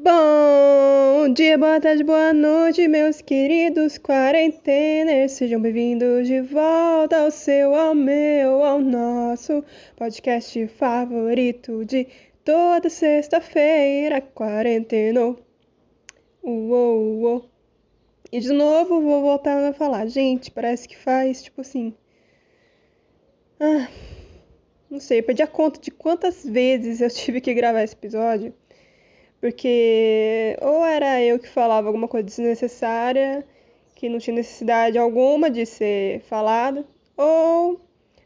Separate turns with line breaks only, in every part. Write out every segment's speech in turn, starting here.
Bom dia, boa tarde, boa noite, meus queridos quarenteners. Sejam bem-vindos de volta ao seu, ao meu, ao nosso podcast favorito de toda sexta-feira, quarenteno. Uou, uou. E de novo vou voltar a falar. Gente, parece que faz, tipo assim. Ah, não sei, perdi a conta de quantas vezes eu tive que gravar esse episódio porque ou era eu que falava alguma coisa desnecessária, que não tinha necessidade alguma de ser falada, ou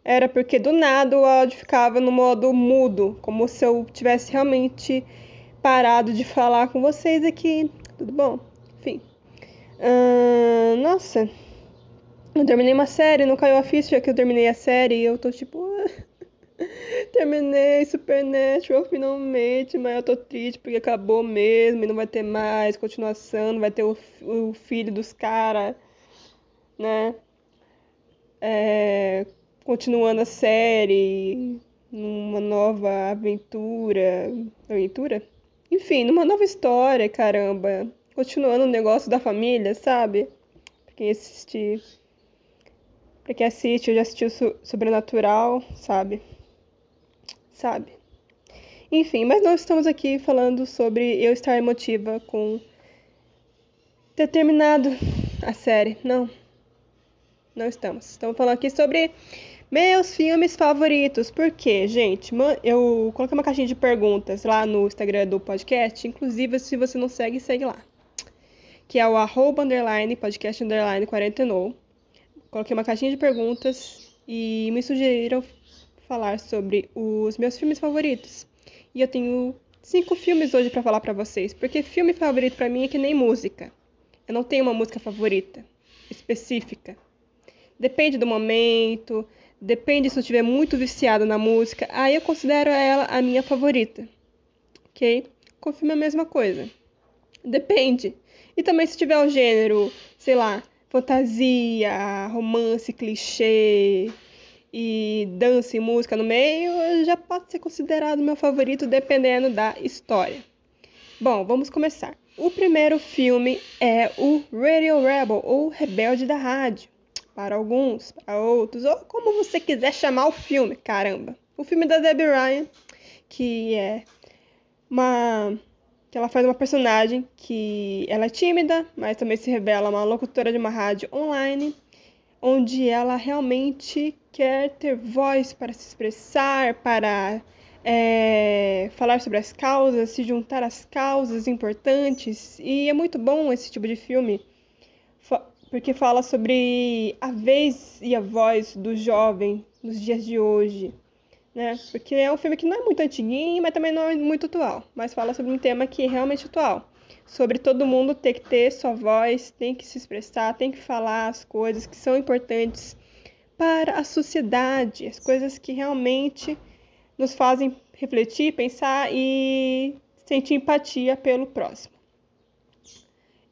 era porque do nada o áudio ficava no modo mudo, como se eu tivesse realmente parado de falar com vocês aqui. Tudo bom? Enfim. Uh, nossa, eu terminei uma série, não caiu a ficha que eu terminei a série e eu tô tipo. Terminei Supernatural finalmente, mas eu tô triste porque acabou mesmo e não vai ter mais continuação, não vai ter o, o filho dos caras, né? É, continuando a série, numa nova aventura. Aventura? Enfim, numa nova história, caramba. Continuando o negócio da família, sabe? Pra quem assistir. Pra quem assiste, eu já assisti o Sobrenatural, sabe? Sabe? Enfim, mas nós estamos aqui falando sobre eu estar emotiva com ter terminado a série. Não. Não estamos. Estamos falando aqui sobre meus filmes favoritos. Por quê, gente? Eu coloquei uma caixinha de perguntas lá no Instagram do podcast. Inclusive, se você não segue, segue lá. Que é o arroba underline podcast underline 49. Coloquei uma caixinha de perguntas e me sugeriram falar sobre os meus filmes favoritos. E eu tenho cinco filmes hoje para falar para vocês, porque filme favorito para mim é que nem música. Eu não tenho uma música favorita específica. Depende do momento, depende se eu estiver muito viciada na música, aí eu considero ela a minha favorita. OK? Com filme é a mesma coisa. Depende. E também se tiver o gênero, sei lá, fantasia, romance, clichê, e dança e música no meio, já pode ser considerado meu favorito dependendo da história. Bom, vamos começar. O primeiro filme é o Radio Rebel, ou Rebelde da Rádio. Para alguns, para outros, ou como você quiser chamar o filme, caramba. O filme da Debbie Ryan, que é uma que ela faz uma personagem que ela é tímida, mas também se revela uma locutora de uma rádio online, onde ela realmente quer ter voz para se expressar, para é, falar sobre as causas, se juntar às causas importantes. E é muito bom esse tipo de filme, porque fala sobre a vez e a voz do jovem nos dias de hoje. Né? Porque é um filme que não é muito antiguinho, mas também não é muito atual. Mas fala sobre um tema que é realmente atual. Sobre todo mundo ter que ter sua voz, tem que se expressar, tem que falar as coisas que são importantes para a sociedade, as coisas que realmente nos fazem refletir, pensar e sentir empatia pelo próximo.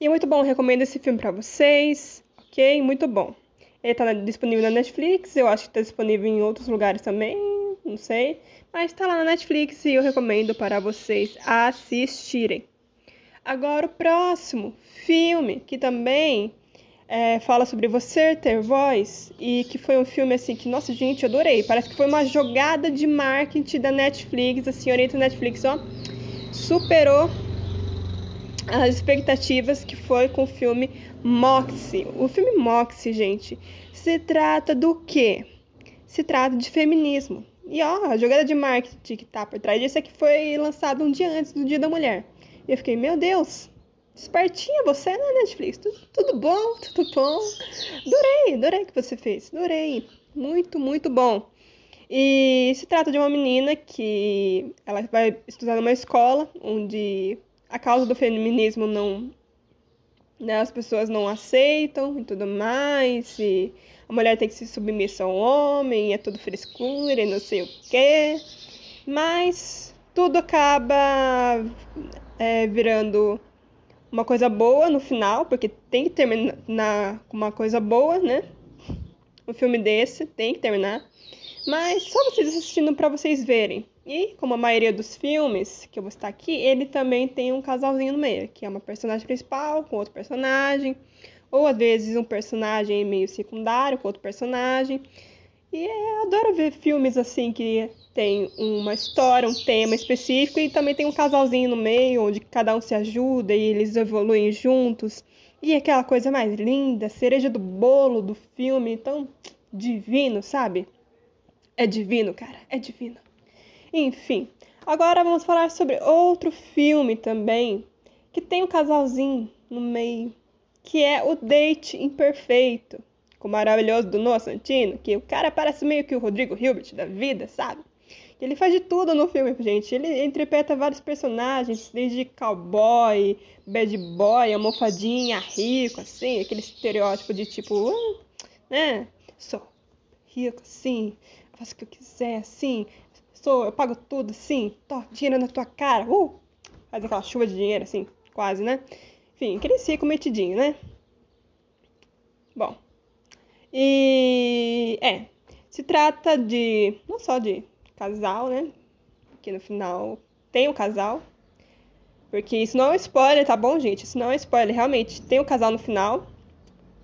E é muito bom, recomendo esse filme para vocês, ok? Muito bom. Ele está disponível na Netflix, eu acho que está disponível em outros lugares também, não sei. Mas está lá na Netflix e eu recomendo para vocês assistirem. Agora o próximo filme, que também é, fala sobre você ter voz e que foi um filme assim que, nossa, gente, adorei. Parece que foi uma jogada de marketing da Netflix, a senhorita Netflix, ó, superou as expectativas que foi com o filme Moxie. O filme Moxie, gente, se trata do quê? Se trata de feminismo. E ó, a jogada de marketing que tá por trás disso é que foi lançado um dia antes do Dia da Mulher. E eu fiquei, meu Deus, Espertinha você, né, Netflix? Tudo, tudo bom, tudo bom. Adorei, adorei que você fez. Adorei. Muito, muito bom. E se trata de uma menina que ela vai estudar numa escola onde a causa do feminismo não. Né, as pessoas não aceitam e tudo mais. E a mulher tem que se submissa ao homem, é tudo frescura e não sei o quê. Mas tudo acaba é, virando uma coisa boa no final, porque tem que terminar com uma coisa boa, né? Um filme desse tem que terminar. Mas só vocês assistindo para vocês verem. E, como a maioria dos filmes que eu vou estar aqui, ele também tem um casalzinho no meio, que é uma personagem principal com outro personagem, ou às vezes um personagem meio secundário com outro personagem. E eu adoro ver filmes assim que tem uma história, um tema específico e também tem um casalzinho no meio onde cada um se ajuda e eles evoluem juntos. E aquela coisa mais linda, cereja do bolo do filme, tão divino, sabe? É divino, cara, é divino. Enfim, agora vamos falar sobre outro filme também que tem um casalzinho no meio, que é O Date Imperfeito com o maravilhoso do Noah Santino, que o cara parece meio que o Rodrigo Hilbert da vida, sabe? Ele faz de tudo no filme, gente. Ele interpreta vários personagens, desde cowboy, bad boy, almofadinha, rico, assim, aquele estereótipo de tipo, uh, né? Sou rico, assim, faço o que eu quiser, assim, sou, eu pago tudo, assim, tô dinheiro na tua cara, uh! Faz aquela chuva de dinheiro, assim, quase, né? Enfim, aquele rico metidinho, né? Bom, e é, se trata de não só de casal, né? Que no final tem o um casal. Porque isso não é um spoiler, tá bom, gente? Isso não é um spoiler. Realmente, tem o um casal no final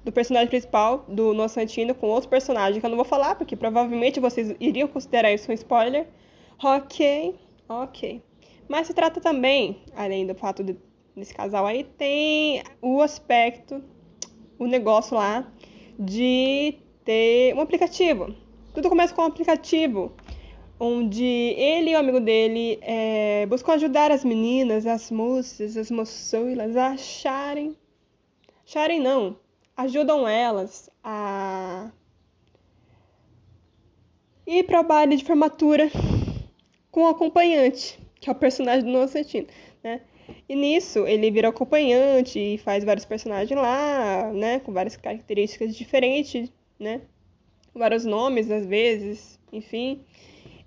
do personagem principal, do Noah Santino, com outro personagem que eu não vou falar, porque provavelmente vocês iriam considerar isso um spoiler. Ok, ok. Mas se trata também, além do fato de, desse casal aí, tem o aspecto, o negócio lá de ter um aplicativo. Tudo começa com um aplicativo onde ele e o amigo dele é, buscam ajudar as meninas, as moças, as moçoilas a acharem. Acharem não, ajudam elas a ir para o baile de formatura com o acompanhante, que é o personagem do Nocentino, né? E nisso ele vira acompanhante e faz vários personagens lá, né? Com várias características diferentes, né? Vários nomes às vezes, enfim.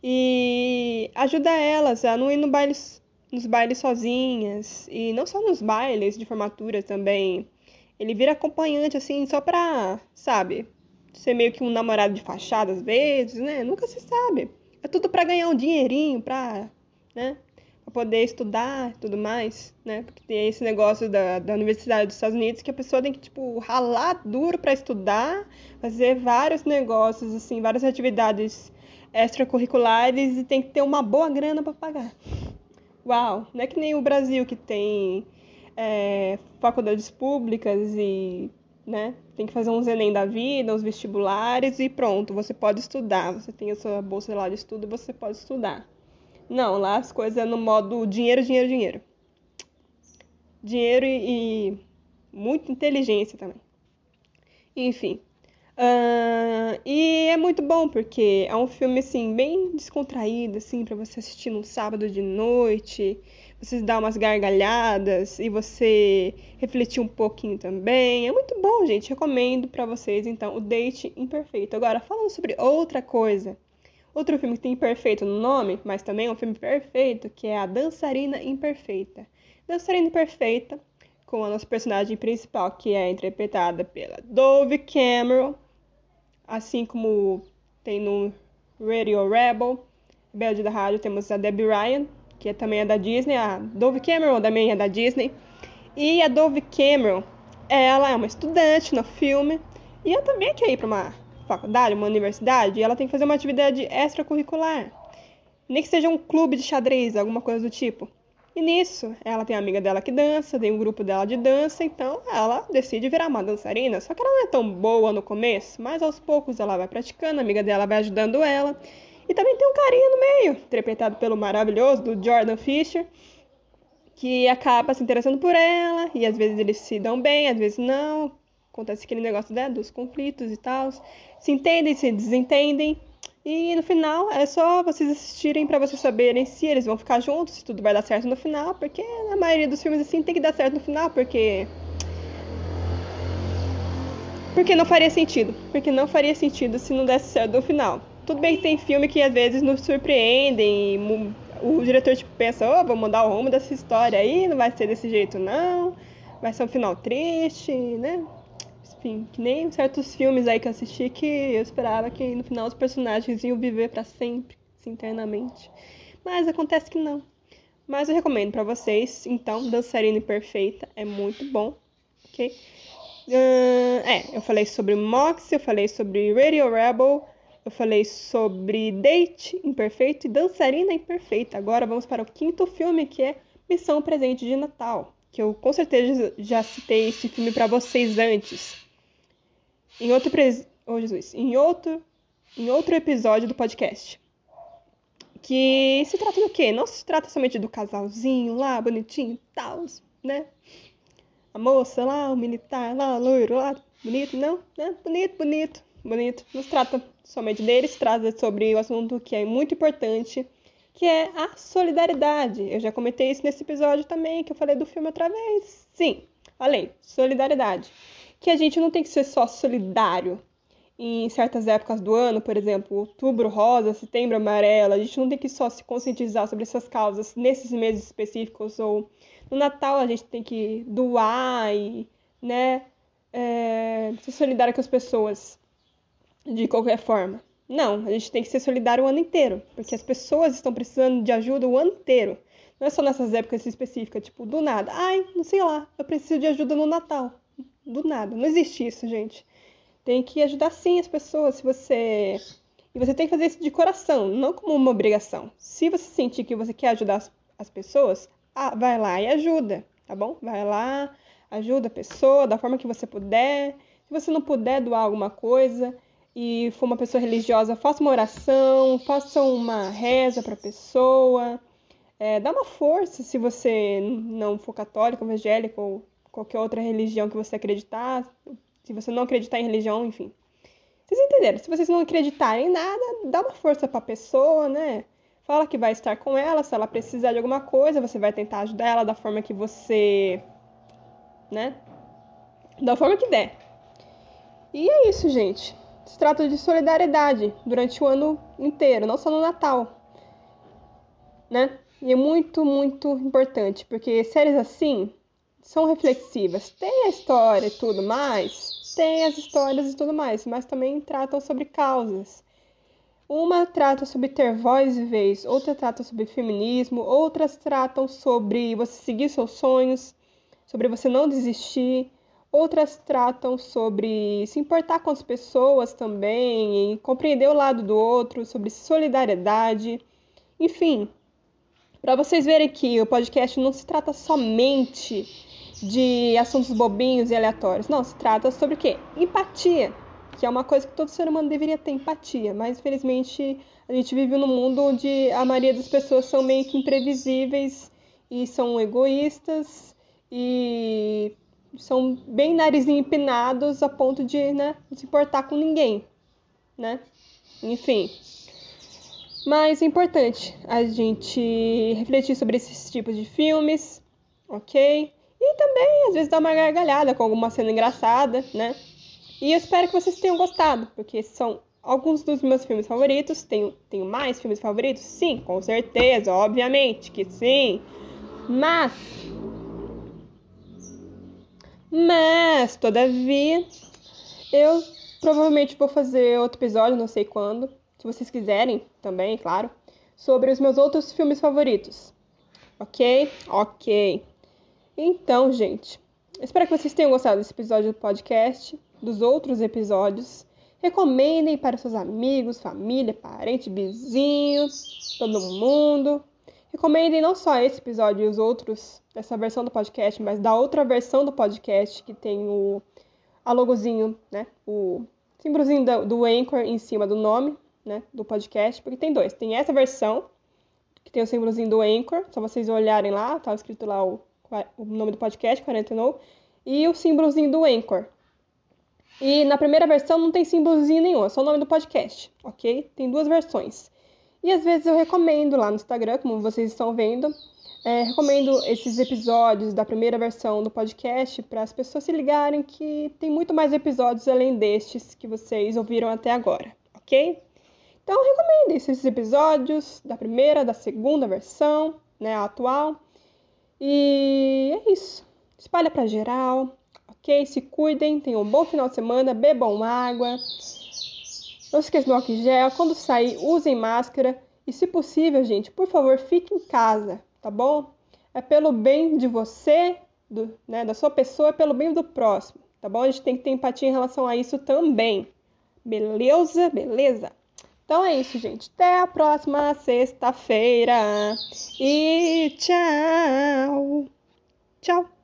E ajuda elas a não ir no baile, nos bailes sozinhas. E não só nos bailes de formatura também. Ele vira acompanhante, assim, só pra, sabe, ser meio que um namorado de fachada às vezes, né? Nunca se sabe. É tudo para ganhar um dinheirinho, pra, né? Para poder estudar tudo mais, né? Porque tem esse negócio da, da Universidade dos Estados Unidos que a pessoa tem que, tipo, ralar duro para estudar, fazer vários negócios, assim, várias atividades extracurriculares e tem que ter uma boa grana para pagar. Uau! Não é que nem o Brasil que tem é, faculdades públicas e né? Tem que fazer uns Enem da vida, uns vestibulares e pronto, você pode estudar. Você tem a sua bolsa lá de estudo e você pode estudar. Não, lá as coisas é no modo dinheiro, dinheiro, dinheiro. Dinheiro e, e muita inteligência também. Enfim. Uh, e é muito bom porque é um filme assim bem descontraído assim para você assistir num sábado de noite, você dar umas gargalhadas e você refletir um pouquinho também. É muito bom, gente. Recomendo para vocês então o Date Imperfeito. Agora falando sobre outra coisa Outro filme que tem perfeito no nome, mas também é um filme perfeito, que é A Dançarina Imperfeita. Dançarina Imperfeita, com a nossa personagem principal, que é interpretada pela Dove Cameron, assim como tem no Radio Rebel, Belde da Rádio, temos a Debbie Ryan, que é também é da Disney, a Dove Cameron também é da Disney, e a Dove Cameron, ela é uma estudante no filme, e ela também quer ir para uma faculdade, uma universidade, ela tem que fazer uma atividade extracurricular. Nem que seja um clube de xadrez, alguma coisa do tipo. E nisso, ela tem a amiga dela que dança, tem um grupo dela de dança, então ela decide virar uma dançarina. Só que ela não é tão boa no começo, mas aos poucos ela vai praticando, a amiga dela vai ajudando ela. E também tem um carinha no meio, interpretado pelo maravilhoso do Jordan Fisher, que acaba se interessando por ela, e às vezes eles se dão bem, às vezes não. Acontece aquele negócio né, dos conflitos e tal se entendem, se desentendem. E no final é só vocês assistirem para vocês saberem se eles vão ficar juntos, se tudo vai dar certo no final, porque na maioria dos filmes assim tem que dar certo no final, porque porque não faria sentido, porque não faria sentido se não desse certo no final. Tudo bem que tem filme que às vezes nos surpreendem, o diretor tipo pensa, oh, vou mudar o rumo dessa história aí, não vai ser desse jeito não, vai ser um final triste, né? Enfim, que nem certos filmes aí que eu assisti que eu esperava que no final os personagens iam viver para sempre, assim, internamente. Mas acontece que não. Mas eu recomendo para vocês, então, Dançarina Imperfeita é muito bom, ok? Uh, é, eu falei sobre Mox, eu falei sobre Radio Rebel, eu falei sobre Date Imperfeito e Dançarina Imperfeita. Agora vamos para o quinto filme, que é Missão Presente de Natal, que eu com certeza já citei esse filme para vocês antes. Em outro, pres... oh, Jesus. Em outro, em outro episódio do podcast. Que se trata do quê? Não se trata somente do casalzinho lá, bonitinho e tal, né? A moça lá, o militar lá, loiro lá, bonito, não, né? Bonito, bonito, bonito. Não se trata somente deles, trata sobre o assunto que é muito importante, que é a solidariedade. Eu já comentei isso nesse episódio também, que eu falei do filme outra vez. Sim, além, solidariedade. Que a gente não tem que ser só solidário em certas épocas do ano, por exemplo, outubro rosa, setembro amarelo. A gente não tem que só se conscientizar sobre essas causas nesses meses específicos ou no Natal a gente tem que doar e, né, é, ser solidário com as pessoas de qualquer forma. Não, a gente tem que ser solidário o ano inteiro, porque as pessoas estão precisando de ajuda o ano inteiro. Não é só nessas épocas específicas, tipo, do nada. Ai, não sei lá, eu preciso de ajuda no Natal. Do nada. Não existe isso, gente. Tem que ajudar sim as pessoas, se você. E você tem que fazer isso de coração, não como uma obrigação. Se você sentir que você quer ajudar as pessoas, ah, vai lá e ajuda, tá bom? Vai lá, ajuda a pessoa da forma que você puder. Se você não puder doar alguma coisa, e for uma pessoa religiosa, faça uma oração, faça uma reza para a pessoa, é, dá uma força se você não for católico, evangélico ou qualquer outra religião que você acreditar, se você não acreditar em religião, enfim. Vocês entenderam? Se vocês não acreditarem em nada, dá uma força para a pessoa, né? Fala que vai estar com ela, se ela precisar de alguma coisa, você vai tentar ajudar ela da forma que você, né? Da forma que der. E é isso, gente. Se trata de solidariedade durante o ano inteiro, não só no Natal. Né? E é muito, muito importante, porque séries assim são reflexivas. Tem a história e tudo mais, tem as histórias e tudo mais, mas também tratam sobre causas. Uma trata sobre ter voz e vez, outra trata sobre feminismo, outras tratam sobre você seguir seus sonhos, sobre você não desistir, Outras tratam sobre se importar com as pessoas também, compreender o lado do outro, sobre solidariedade. Enfim, para vocês verem que o podcast não se trata somente de assuntos bobinhos e aleatórios. Não, se trata sobre o quê? Empatia, que é uma coisa que todo ser humano deveria ter empatia, mas infelizmente a gente vive num mundo onde a maioria das pessoas são meio que imprevisíveis e são egoístas e são bem narizinho empinados a ponto de, né, não se importar com ninguém, né? Enfim. Mas é importante a gente refletir sobre esses tipos de filmes, ok? E também, às vezes, dar uma gargalhada com alguma cena engraçada, né? E eu espero que vocês tenham gostado, porque são alguns dos meus filmes favoritos. Tenho, tenho mais filmes favoritos? Sim, com certeza, obviamente que sim. Mas mas, todavia, eu provavelmente vou fazer outro episódio, não sei quando, se vocês quiserem também, claro, sobre os meus outros filmes favoritos. Ok? Ok. Então, gente, espero que vocês tenham gostado desse episódio do podcast, dos outros episódios. Recomendem para seus amigos, família, parente, vizinhos, todo mundo. Recomendem não só esse episódio e os outros dessa versão do podcast, mas da outra versão do podcast que tem o a logozinho, né? O símbolozinho do, do Anchor em cima do nome, né? Do podcast, porque tem dois. Tem essa versão que tem o símbolozinho do Anchor, só vocês olharem lá, tá escrito lá o, o nome do podcast, 49, e o símbolozinho do Anchor. E na primeira versão não tem símbolozinho nenhum, é só o nome do podcast, ok? Tem duas versões. E às vezes eu recomendo lá no Instagram, como vocês estão vendo, é, recomendo esses episódios da primeira versão do podcast para as pessoas se ligarem que tem muito mais episódios além destes que vocês ouviram até agora, ok? Então recomendo esses episódios da primeira, da segunda versão, né, a atual. E é isso. Espalha para geral, ok? Se cuidem, tenham um bom final de semana, bebam água, não se esqueçam do álcool gel. Quando sair, usem máscara. E se possível, gente, por favor, fique em casa, tá bom? É pelo bem de você, do, né, da sua pessoa, é pelo bem do próximo, tá bom? A gente tem que ter empatia em relação a isso também. Beleza? Beleza? Então é isso, gente. Até a próxima sexta-feira. E tchau. Tchau.